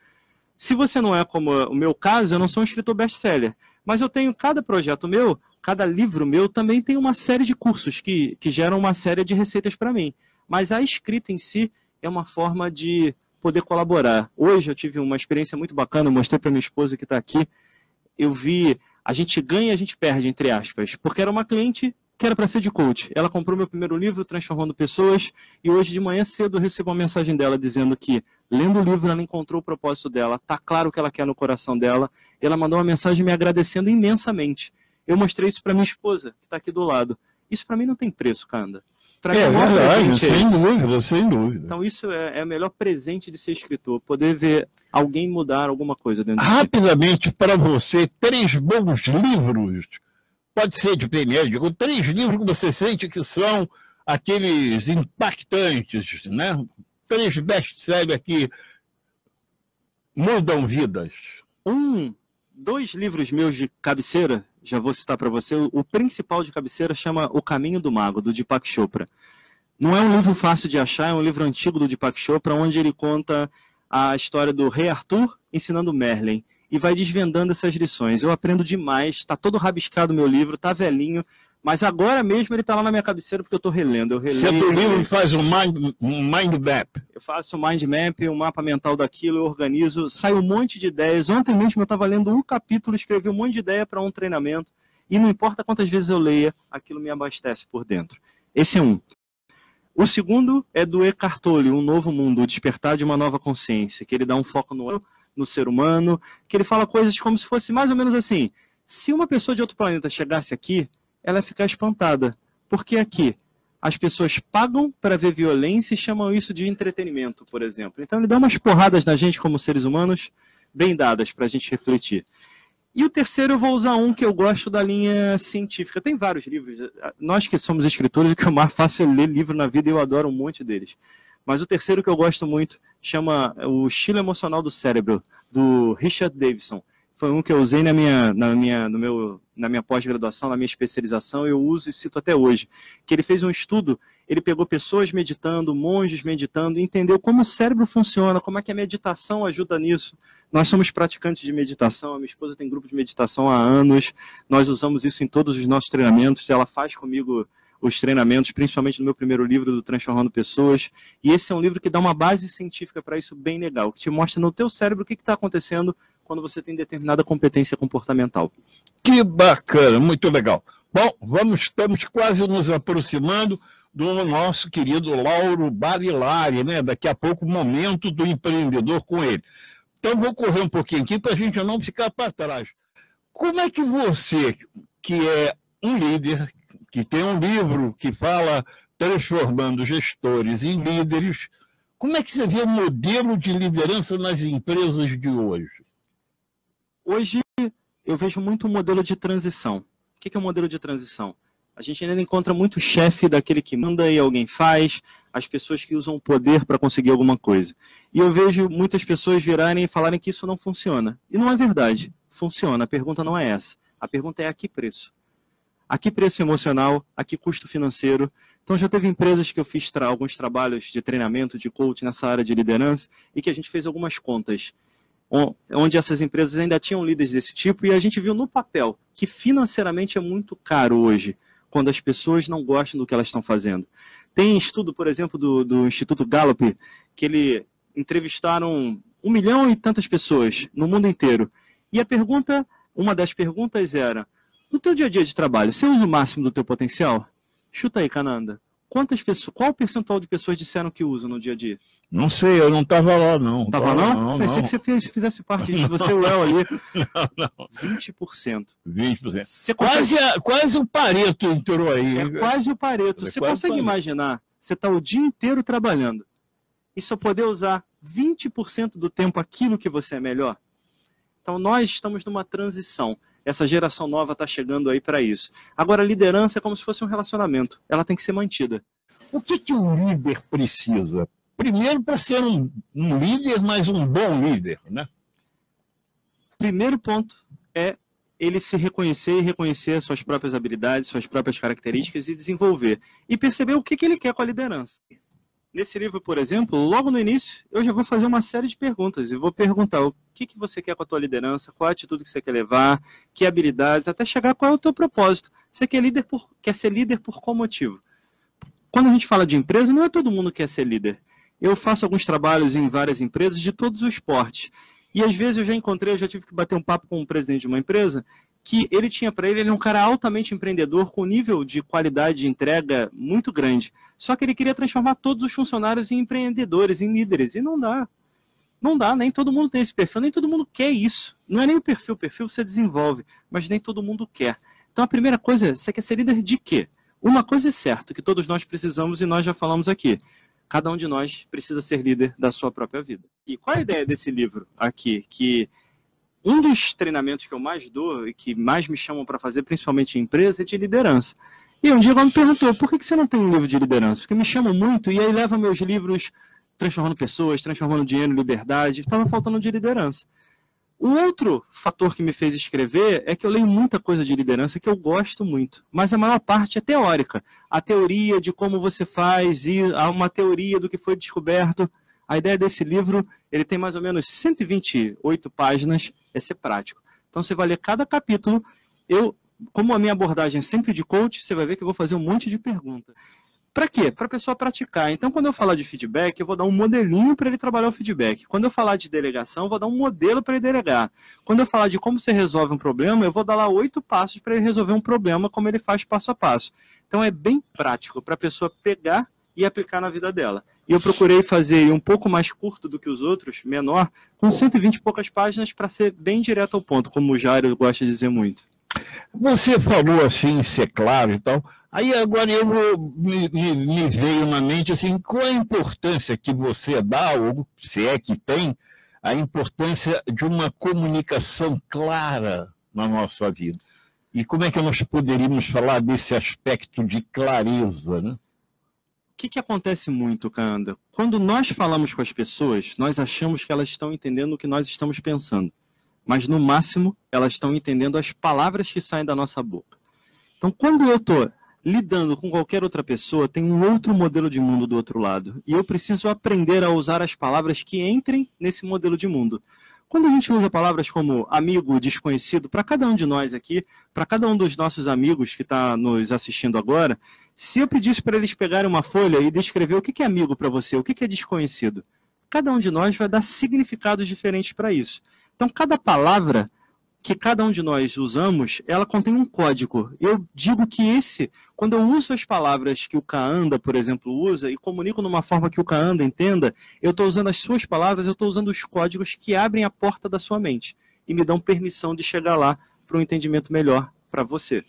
Se você não é como o meu caso, eu não sou um escritor best-seller, mas eu tenho cada projeto meu, cada livro meu também tem uma série de cursos que, que geram uma série de receitas para mim. Mas a escrita em si é uma forma de poder colaborar. Hoje eu tive uma experiência muito bacana, mostrei para minha esposa que está aqui. Eu vi, a gente ganha e a gente perde, entre aspas, porque era uma cliente que era para ser de coach. Ela comprou meu primeiro livro, Transformando Pessoas, e hoje de manhã cedo eu recebo uma mensagem dela dizendo que, lendo o livro, ela encontrou o propósito dela, tá claro o que ela quer no coração dela. Ela mandou uma mensagem me agradecendo imensamente. Eu mostrei isso para minha esposa, que está aqui do lado. Isso para mim não tem preço, Canda para é, verdade, sem dúvida, sem dúvida. Então isso é, é o melhor presente de ser escritor, poder ver alguém mudar alguma coisa dentro Rapidamente, para você, três bons livros, pode ser de digo, três livros que você sente que são aqueles impactantes, né? Três best-sellers que mudam vidas. Um, dois livros meus de cabeceira já vou citar para você, o principal de cabeceira chama O Caminho do Mago, do Deepak Chopra. Não é um livro fácil de achar, é um livro antigo do Deepak Chopra, onde ele conta a história do rei Arthur ensinando Merlin e vai desvendando essas lições. Eu aprendo demais, está todo rabiscado meu livro, está velhinho, mas agora mesmo ele está lá na minha cabeceira porque eu estou relendo. Eu releio, Você do livro faz um mind, um mind map. Eu faço um mind map, um mapa mental daquilo, eu organizo, sai um monte de ideias. Ontem mesmo eu estava lendo um capítulo, escrevi um monte de ideia para um treinamento. E não importa quantas vezes eu leia, aquilo me abastece por dentro. Esse é um. O segundo é do Eckhart Tolle, Um Novo Mundo, o Despertar de uma Nova Consciência, que ele dá um foco no, no ser humano, que ele fala coisas como se fosse mais ou menos assim. Se uma pessoa de outro planeta chegasse aqui, ela ficar espantada. Porque aqui as pessoas pagam para ver violência e chamam isso de entretenimento, por exemplo. Então ele dá umas porradas na gente como seres humanos, bem dadas para a gente refletir. E o terceiro eu vou usar um que eu gosto da linha científica. Tem vários livros. Nós que somos escritores, o que é mais fácil é ler livro na vida eu adoro um monte deles. Mas o terceiro que eu gosto muito chama O Estilo Emocional do Cérebro, do Richard Davidson. Foi um que eu usei na minha, na minha, no meu, na minha pós-graduação, na minha especialização, eu uso e cito até hoje. Que ele fez um estudo, ele pegou pessoas meditando, monges meditando, entendeu como o cérebro funciona, como é que a meditação ajuda nisso. Nós somos praticantes de meditação, a minha esposa tem grupo de meditação há anos, nós usamos isso em todos os nossos treinamentos, ela faz comigo os treinamentos, principalmente no meu primeiro livro do Transformando Pessoas. E esse é um livro que dá uma base científica para isso bem legal, que te mostra no teu cérebro o que está acontecendo quando você tem determinada competência comportamental. Que bacana, muito legal. Bom, vamos, estamos quase nos aproximando do nosso querido Lauro Barilari, né? Daqui a pouco, o momento do empreendedor com ele. Então, vou correr um pouquinho aqui para a gente não ficar para trás. Como é que você, que é um líder, que tem um livro que fala transformando gestores em líderes, como é que você vê o modelo de liderança nas empresas de hoje? Hoje eu vejo muito um modelo de transição. O que é um modelo de transição? A gente ainda encontra muito chefe daquele que manda e alguém faz, as pessoas que usam o poder para conseguir alguma coisa. E eu vejo muitas pessoas virarem e falarem que isso não funciona. E não é verdade. Funciona. A pergunta não é essa. A pergunta é a que preço? A que preço emocional? A que custo financeiro? Então já teve empresas que eu fiz tra alguns trabalhos de treinamento, de coach nessa área de liderança e que a gente fez algumas contas onde essas empresas ainda tinham líderes desse tipo e a gente viu no papel que financeiramente é muito caro hoje quando as pessoas não gostam do que elas estão fazendo. Tem estudo, por exemplo, do, do Instituto Gallup, que ele entrevistaram um milhão e tantas pessoas no mundo inteiro. E a pergunta, uma das perguntas era, no teu dia a dia de trabalho, você usa o máximo do teu potencial? Chuta aí, Cananda. Quantas pessoas, qual o percentual de pessoas disseram que usam no dia a dia? Não sei, eu não estava lá, não. Estava não? não? Pensei não. que você fizesse parte disso, você e o El ali. Não, não. 20%. 20%. Você quase, consegue... quase o Pareto entrou aí. É quase o Pareto. É você consegue imaginar, você está o dia inteiro trabalhando e só poder usar 20% do tempo aquilo que você é melhor? Então, nós estamos numa transição. Essa geração nova está chegando aí para isso. Agora, a liderança é como se fosse um relacionamento. Ela tem que ser mantida. O que, que um líder precisa primeiro para ser um, um, líder, mas um bom líder, né? Primeiro ponto é ele se reconhecer e reconhecer suas próprias habilidades, suas próprias características e desenvolver. E perceber o que, que ele quer com a liderança. Nesse livro, por exemplo, logo no início, eu já vou fazer uma série de perguntas e vou perguntar o que, que você quer com a tua liderança, qual a atitude que você quer levar, que habilidades, até chegar qual é o teu propósito. Você quer, líder por, quer ser líder por qual motivo? Quando a gente fala de empresa, não é todo mundo que quer ser líder. Eu faço alguns trabalhos em várias empresas de todos os portes. E às vezes eu já encontrei, eu já tive que bater um papo com um presidente de uma empresa, que ele tinha para ele, ele é um cara altamente empreendedor, com nível de qualidade de entrega muito grande. Só que ele queria transformar todos os funcionários em empreendedores, em líderes. E não dá. Não dá, nem todo mundo tem esse perfil, nem todo mundo quer isso. Não é nem o perfil, o perfil você desenvolve, mas nem todo mundo quer. Então a primeira coisa é, você quer ser líder de quê? Uma coisa é certa, que todos nós precisamos e nós já falamos aqui cada um de nós precisa ser líder da sua própria vida. E qual é a ideia desse livro aqui? Que um dos treinamentos que eu mais dou e que mais me chamam para fazer, principalmente em empresa, é de liderança. E um dia ela me perguntou, por que você não tem um livro de liderança? Porque me chamam muito e aí leva meus livros transformando pessoas, transformando dinheiro em liberdade. Estava faltando de liderança. O outro fator que me fez escrever é que eu leio muita coisa de liderança que eu gosto muito, mas a maior parte é teórica. A teoria de como você faz e há uma teoria do que foi descoberto. A ideia desse livro, ele tem mais ou menos 128 páginas, é ser prático. Então você vai ler cada capítulo. Eu, como a minha abordagem é sempre de coach, você vai ver que eu vou fazer um monte de perguntas. Para quê? Para a pessoa praticar. Então, quando eu falar de feedback, eu vou dar um modelinho para ele trabalhar o feedback. Quando eu falar de delegação, eu vou dar um modelo para ele delegar. Quando eu falar de como você resolve um problema, eu vou dar lá oito passos para ele resolver um problema, como ele faz passo a passo. Então, é bem prático para a pessoa pegar e aplicar na vida dela. E eu procurei fazer um pouco mais curto do que os outros, menor, com 120 e poucas páginas para ser bem direto ao ponto, como o Jairo gosta de dizer muito. Você falou assim, ser claro e tal. Aí agora eu vou, me, me, me, veio na mente assim, qual a importância que você dá, ou se é que tem, a importância de uma comunicação clara na nossa vida. E como é que nós poderíamos falar desse aspecto de clareza, né? O que, que acontece muito, Kanda? Quando nós falamos com as pessoas, nós achamos que elas estão entendendo o que nós estamos pensando. Mas, no máximo, elas estão entendendo as palavras que saem da nossa boca. Então, quando eu estou lidando com qualquer outra pessoa, tem um outro modelo de mundo do outro lado. E eu preciso aprender a usar as palavras que entrem nesse modelo de mundo. Quando a gente usa palavras como amigo, desconhecido, para cada um de nós aqui, para cada um dos nossos amigos que está nos assistindo agora, se eu pedisse para eles pegarem uma folha e descrever o que é amigo para você, o que é desconhecido, cada um de nós vai dar significados diferentes para isso. Então, cada palavra que cada um de nós usamos, ela contém um código. Eu digo que esse, quando eu uso as palavras que o Kaanda, por exemplo, usa e comunico numa forma que o Kaanda entenda, eu estou usando as suas palavras, eu estou usando os códigos que abrem a porta da sua mente e me dão permissão de chegar lá para um entendimento melhor para você.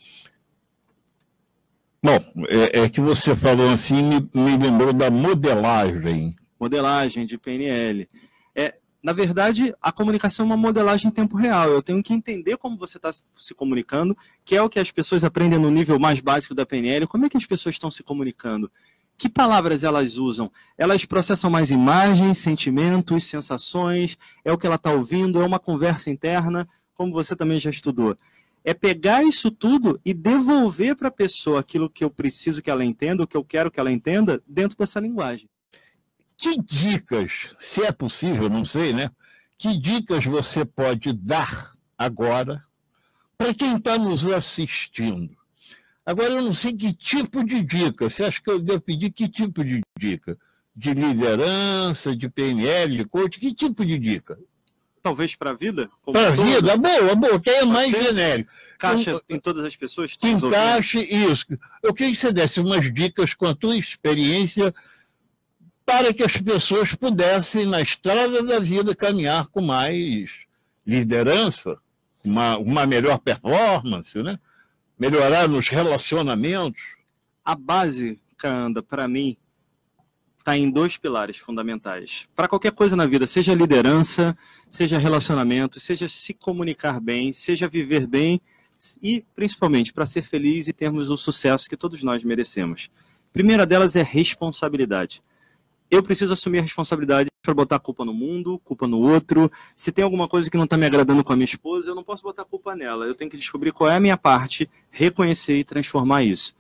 Bom, é, é, que você falou assim, me, me lembrou da modelagem. Modelagem de PNL. Na verdade, a comunicação é uma modelagem em tempo real. Eu tenho que entender como você está se comunicando, que é o que as pessoas aprendem no nível mais básico da PNL. Como é que as pessoas estão se comunicando? Que palavras elas usam? Elas processam mais imagens, sentimentos, sensações? É o que ela está ouvindo? É uma conversa interna? Como você também já estudou. É pegar isso tudo e devolver para a pessoa aquilo que eu preciso que ela entenda, o que eu quero que ela entenda, dentro dessa linguagem. Que dicas, se é possível, não sei, né? Que dicas você pode dar agora para quem está nos assistindo? Agora, eu não sei que tipo de dica. Você acha que eu devo pedir que tipo de dica? De liderança, de PNL, de coach? Que tipo de dica? Talvez para a vida? Para a vida? Boa, boa, que é mais genérico. Caixa então, em todas as pessoas? Que encaixe isso. Eu queria que você desse umas dicas com a tua experiência para que as pessoas pudessem, na estrada da vida, caminhar com mais liderança, uma, uma melhor performance, né? melhorar nos relacionamentos. A base, Kanda, para mim, está em dois pilares fundamentais. Para qualquer coisa na vida, seja liderança, seja relacionamento, seja se comunicar bem, seja viver bem e, principalmente, para ser feliz e termos o sucesso que todos nós merecemos. A primeira delas é responsabilidade eu preciso assumir a responsabilidade para botar culpa no mundo, culpa no outro. Se tem alguma coisa que não está me agradando com a minha esposa, eu não posso botar culpa nela. Eu tenho que descobrir qual é a minha parte, reconhecer e transformar isso.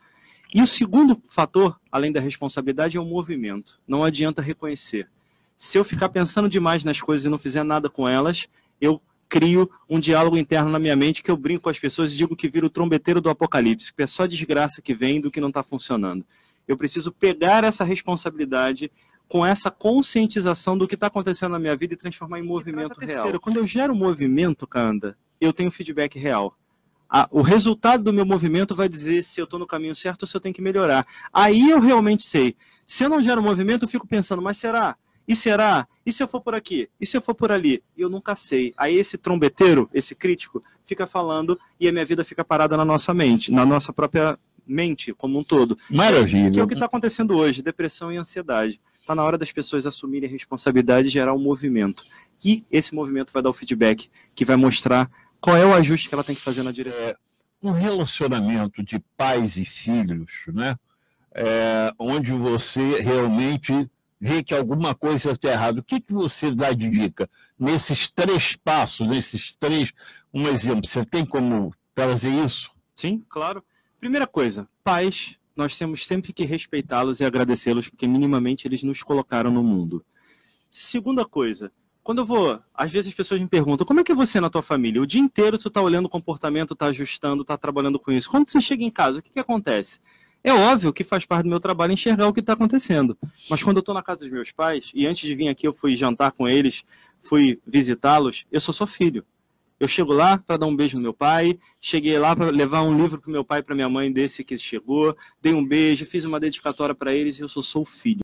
E o segundo fator, além da responsabilidade, é o movimento. Não adianta reconhecer. Se eu ficar pensando demais nas coisas e não fizer nada com elas, eu crio um diálogo interno na minha mente que eu brinco com as pessoas e digo que vira o trombeteiro do apocalipse, que é só desgraça que vem do que não está funcionando. Eu preciso pegar essa responsabilidade, com essa conscientização do que está acontecendo na minha vida e transformar em movimento real. Quando eu gero movimento, Kanda, eu tenho feedback real. o resultado do meu movimento vai dizer se eu estou no caminho certo ou se eu tenho que melhorar. Aí eu realmente sei. Se eu não gero movimento, eu fico pensando, mas será? E será? E se eu for por aqui? E se eu for por ali? E eu nunca sei. Aí esse trombeteiro, esse crítico, fica falando e a minha vida fica parada na nossa mente, na nossa própria mente como um todo. Maravilha. Que é o que está acontecendo hoje, depressão e ansiedade. Está na hora das pessoas assumirem a responsabilidade e gerar um movimento. E esse movimento vai dar o feedback, que vai mostrar qual é o ajuste que ela tem que fazer na direção. É, um relacionamento de pais e filhos, né? É, onde você realmente vê que alguma coisa está errada. O que, que você dá de dica nesses três passos, nesses três. Um exemplo, você tem como trazer isso? Sim, claro. Primeira coisa, pais nós temos sempre que respeitá-los e agradecê-los, porque minimamente eles nos colocaram no mundo. Segunda coisa, quando eu vou, às vezes as pessoas me perguntam, como é que é você na tua família? O dia inteiro tu tá olhando o comportamento, tá ajustando, tá trabalhando com isso. Quando você chega em casa, o que, que acontece? É óbvio que faz parte do meu trabalho enxergar o que está acontecendo. Mas quando eu estou na casa dos meus pais, e antes de vir aqui eu fui jantar com eles, fui visitá-los, eu só sou filho. Eu chego lá para dar um beijo no meu pai, cheguei lá para levar um livro para meu pai e para minha mãe desse que chegou, dei um beijo, fiz uma dedicatória para eles e eu sou sou o filho.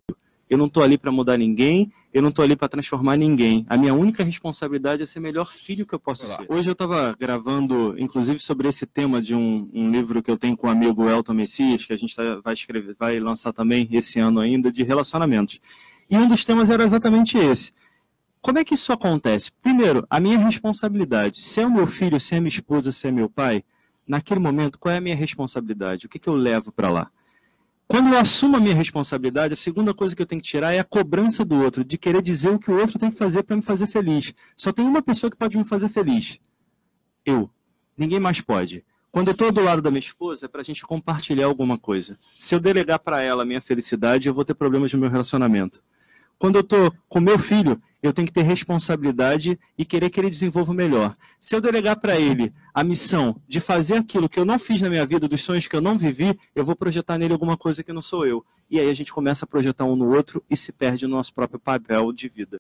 Eu não estou ali para mudar ninguém, eu não estou ali para transformar ninguém. A minha única responsabilidade é ser o melhor filho que eu posso Olá. ser. Hoje eu estava gravando, inclusive, sobre esse tema de um, um, livro que eu tenho com o amigo Elton Messias, que a gente tá, vai escrever, vai lançar também esse ano ainda, de relacionamentos. E um dos temas era exatamente esse Como é que isso acontece? Primeiro, a minha responsabilidade. Se é o meu filho, se é minha esposa, se é meu pai, naquele momento, qual é a minha responsabilidade? O que, que eu levo para lá? Quando eu assumo a minha responsabilidade, a segunda coisa que eu tenho que tirar é a cobrança do outro, de querer dizer o que o outro tem que fazer para me fazer feliz. Só tem uma pessoa que pode me fazer feliz. Eu. Ninguém mais pode. Quando eu estou do lado da minha esposa, é para a gente compartilhar alguma coisa. Se eu delegar para ela a minha felicidade, eu vou ter problemas no meu relacionamento. Quando eu estou com meu filho, eu tenho que ter responsabilidade e querer que ele desenvolva melhor. Se eu delegar para ele a missão de fazer aquilo que eu não fiz na minha vida, dos sonhos que eu não vivi, eu vou projetar nele alguma coisa que não sou eu. E aí a gente começa a projetar um no outro e se perde no nosso próprio papel de vida.